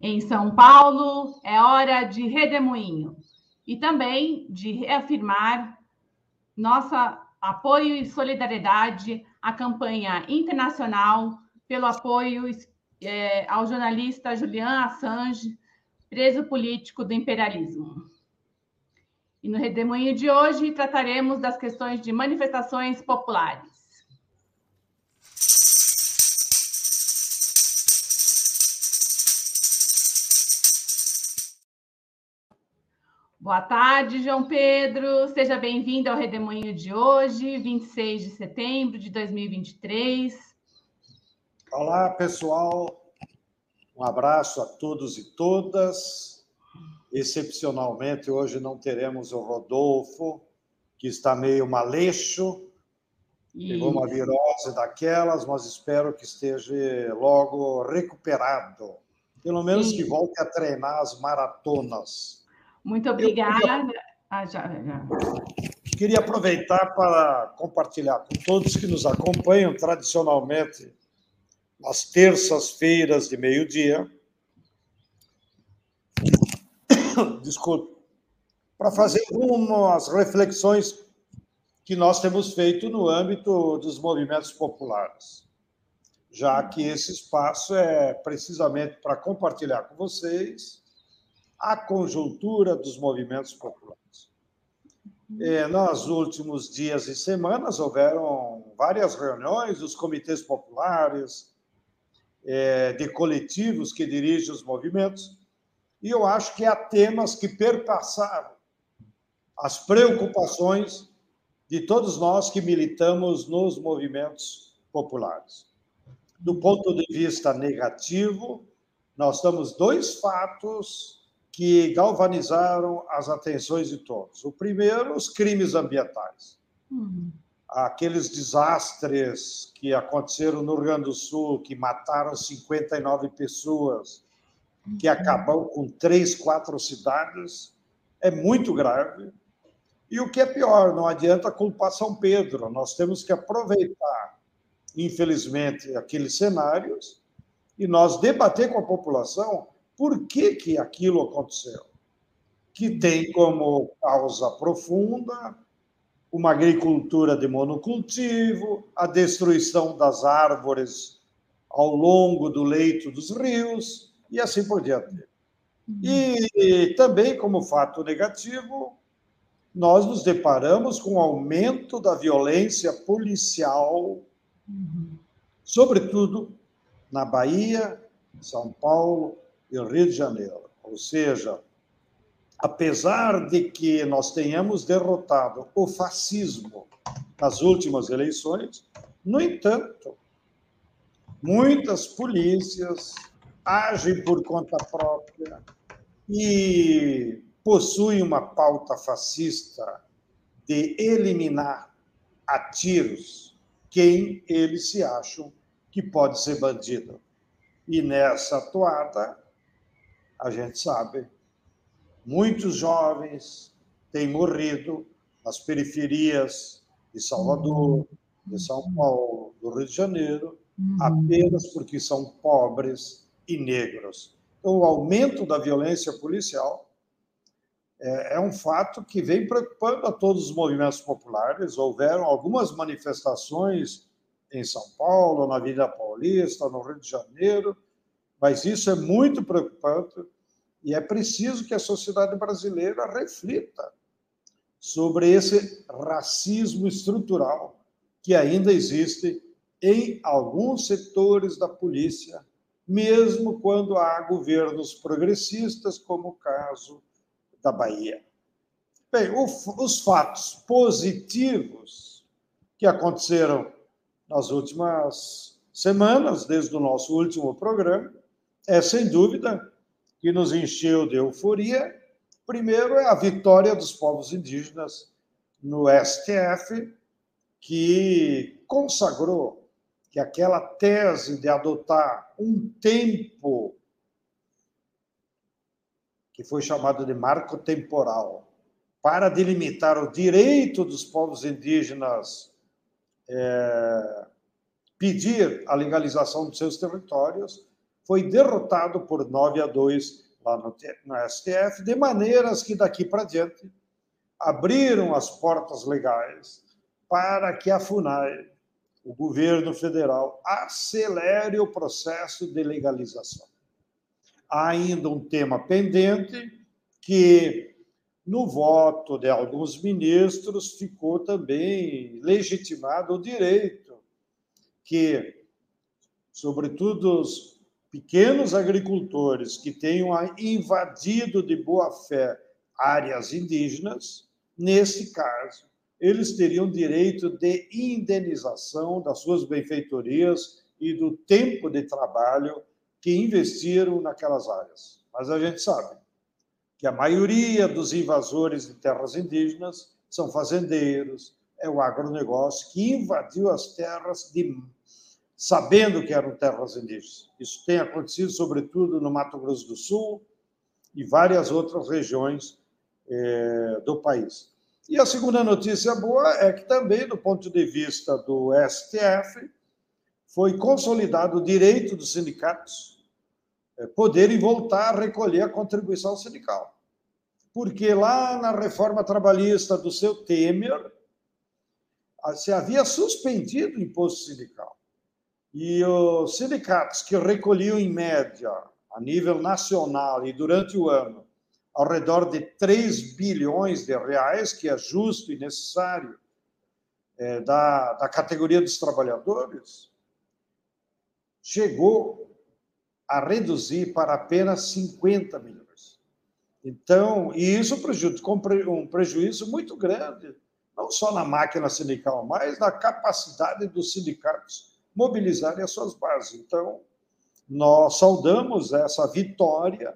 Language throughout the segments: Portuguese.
Em São Paulo, é hora de redemoinho e também de reafirmar nosso apoio e solidariedade à campanha internacional pelo apoio é, ao jornalista Julian Assange, preso político do imperialismo. E no Redemoinho de hoje trataremos das questões de manifestações populares. Boa tarde, João Pedro. Seja bem-vindo ao Redemoinho de hoje, 26 de setembro de 2023. Olá, pessoal. Um abraço a todos e todas. Excepcionalmente, hoje não teremos o Rodolfo, que está meio maleixo, pegou uma virose daquelas, mas espero que esteja logo recuperado. Pelo menos que volte a treinar as maratonas. Muito obrigada. Queria... Ah, já, já. queria aproveitar para compartilhar com todos que nos acompanham tradicionalmente nas terças-feiras de meio-dia. Desculpe. Para fazer umas reflexões que nós temos feito no âmbito dos movimentos populares, já que esse espaço é precisamente para compartilhar com vocês a conjuntura dos movimentos populares. É, nos últimos dias e semanas houveram várias reuniões dos comitês populares, é, de coletivos que dirigem os movimentos, e eu acho que há temas que perpassaram as preocupações de todos nós que militamos nos movimentos populares. Do ponto de vista negativo, nós temos dois fatos que galvanizaram as atenções de todos. O primeiro, os crimes ambientais. Uhum. Aqueles desastres que aconteceram no Rio Grande do Sul, que mataram 59 pessoas, que uhum. acabam com três, quatro cidades, é muito grave. E o que é pior, não adianta culpar São Pedro, nós temos que aproveitar, infelizmente, aqueles cenários e nós debater com a população por que, que aquilo aconteceu? Que tem como causa profunda uma agricultura de monocultivo, a destruição das árvores ao longo do leito dos rios e assim por diante. E também, como fato negativo, nós nos deparamos com o aumento da violência policial, sobretudo na Bahia, São Paulo, e o Rio de Janeiro. Ou seja, apesar de que nós tenhamos derrotado o fascismo nas últimas eleições, no entanto, muitas polícias agem por conta própria e possuem uma pauta fascista de eliminar a tiros quem eles se acham que pode ser bandido. E nessa toada, a gente sabe, muitos jovens têm morrido nas periferias de Salvador, de São Paulo, do Rio de Janeiro, apenas porque são pobres e negros. Então, o aumento da violência policial é, é um fato que vem preocupando a todos os movimentos populares. Houveram algumas manifestações em São Paulo, na Avenida Paulista, no Rio de Janeiro, mas isso é muito preocupante e é preciso que a sociedade brasileira reflita sobre esse racismo estrutural que ainda existe em alguns setores da polícia, mesmo quando há governos progressistas, como o caso da Bahia. Bem, os fatos positivos que aconteceram nas últimas semanas, desde o nosso último programa, é, sem dúvida, que nos encheu de euforia. Primeiro é a vitória dos povos indígenas no STF, que consagrou que aquela tese de adotar um tempo que foi chamado de marco temporal para delimitar o direito dos povos indígenas é, pedir a legalização dos seus territórios foi derrotado por 9 a 2 lá no, no STF, de maneiras que daqui para diante abriram as portas legais para que a FUNAI, o governo federal, acelere o processo de legalização. Há ainda um tema pendente que, no voto de alguns ministros, ficou também legitimado o direito que, sobretudo, os pequenos agricultores que tenham invadido de boa fé áreas indígenas, nesse caso, eles teriam direito de indenização das suas benfeitorias e do tempo de trabalho que investiram naquelas áreas. Mas a gente sabe que a maioria dos invasores de terras indígenas são fazendeiros, é o agronegócio que invadiu as terras de sabendo que eram terras indígenas. Isso tem acontecido, sobretudo, no Mato Grosso do Sul e várias outras regiões é, do país. E a segunda notícia boa é que também, do ponto de vista do STF, foi consolidado o direito dos sindicatos é, poderem voltar a recolher a contribuição sindical. Porque lá na reforma trabalhista do seu Temer, se havia suspendido o imposto sindical. E os sindicatos que recolhiam, em média, a nível nacional e durante o ano, ao redor de 3 bilhões de reais, que é justo e necessário, é, da, da categoria dos trabalhadores, chegou a reduzir para apenas 50 milhões. Então, e isso prejudicou um prejuízo muito grande, não só na máquina sindical, mas na capacidade dos sindicatos mobilizarem as suas bases. Então, nós saudamos essa vitória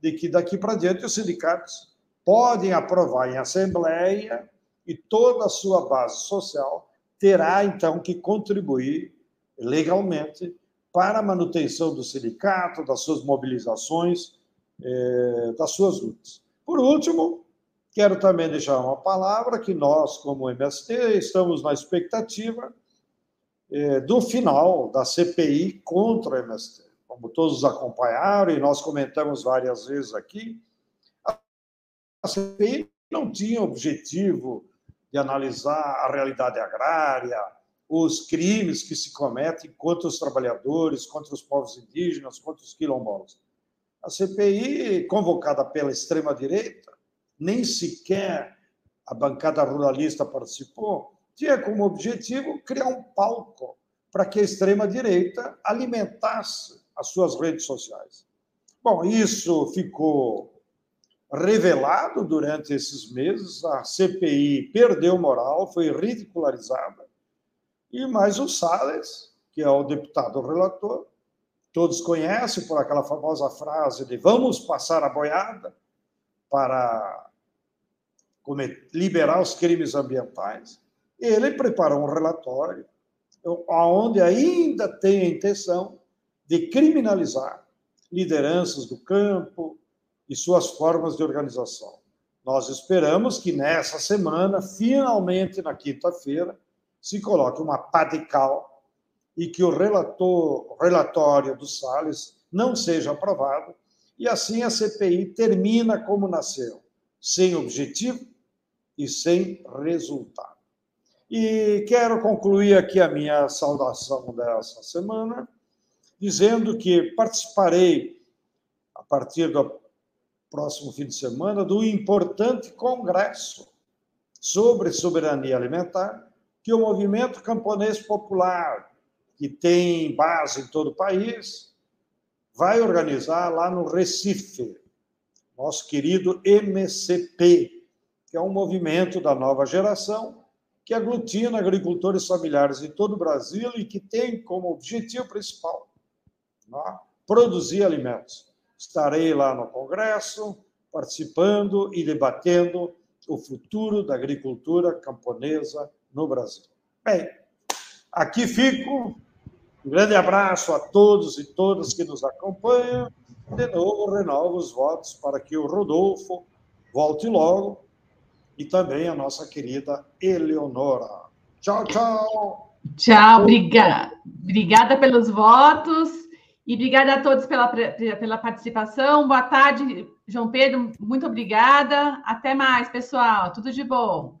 de que daqui para diante os sindicatos podem aprovar em assembleia e toda a sua base social terá então que contribuir legalmente para a manutenção do sindicato, das suas mobilizações, eh, das suas lutas. Por último, quero também deixar uma palavra que nós, como MST, estamos na expectativa é, do final da CPI contra o MST. Como todos acompanharam, e nós comentamos várias vezes aqui, a CPI não tinha objetivo de analisar a realidade agrária, os crimes que se cometem contra os trabalhadores, contra os povos indígenas, contra os quilombolas. A CPI, convocada pela extrema-direita, nem sequer a bancada ruralista participou, tinha como objetivo criar um palco para que a extrema-direita alimentasse as suas redes sociais. Bom, isso ficou revelado durante esses meses, a CPI perdeu moral, foi ridicularizada, e mais o Salles, que é o deputado relator, todos conhecem por aquela famosa frase de vamos passar a boiada para liberar os crimes ambientais. Ele preparou um relatório onde ainda tem a intenção de criminalizar lideranças do campo e suas formas de organização. Nós esperamos que nessa semana, finalmente na quinta-feira, se coloque uma pá de cal e que o relator, relatório do Salles não seja aprovado e assim a CPI termina como nasceu, sem objetivo e sem resultado. E quero concluir aqui a minha saudação dessa semana, dizendo que participarei, a partir do próximo fim de semana, do importante congresso sobre soberania alimentar que o movimento camponês popular, que tem base em todo o país, vai organizar lá no Recife, nosso querido MCP, que é um movimento da nova geração que aglutina agricultores familiares em todo o Brasil e que tem como objetivo principal né, produzir alimentos. Estarei lá no Congresso, participando e debatendo o futuro da agricultura camponesa no Brasil. Bem, aqui fico. Um grande abraço a todos e todas que nos acompanham. De novo, renovo os votos para que o Rodolfo volte logo e também a nossa querida Eleonora. Tchau, tchau. Tchau, obrigada. Obrigada pelos votos E obrigada a todos pela, pela participação. Boa tarde, João Pedro. Muito obrigada. Até mais, pessoal. Tudo de bom.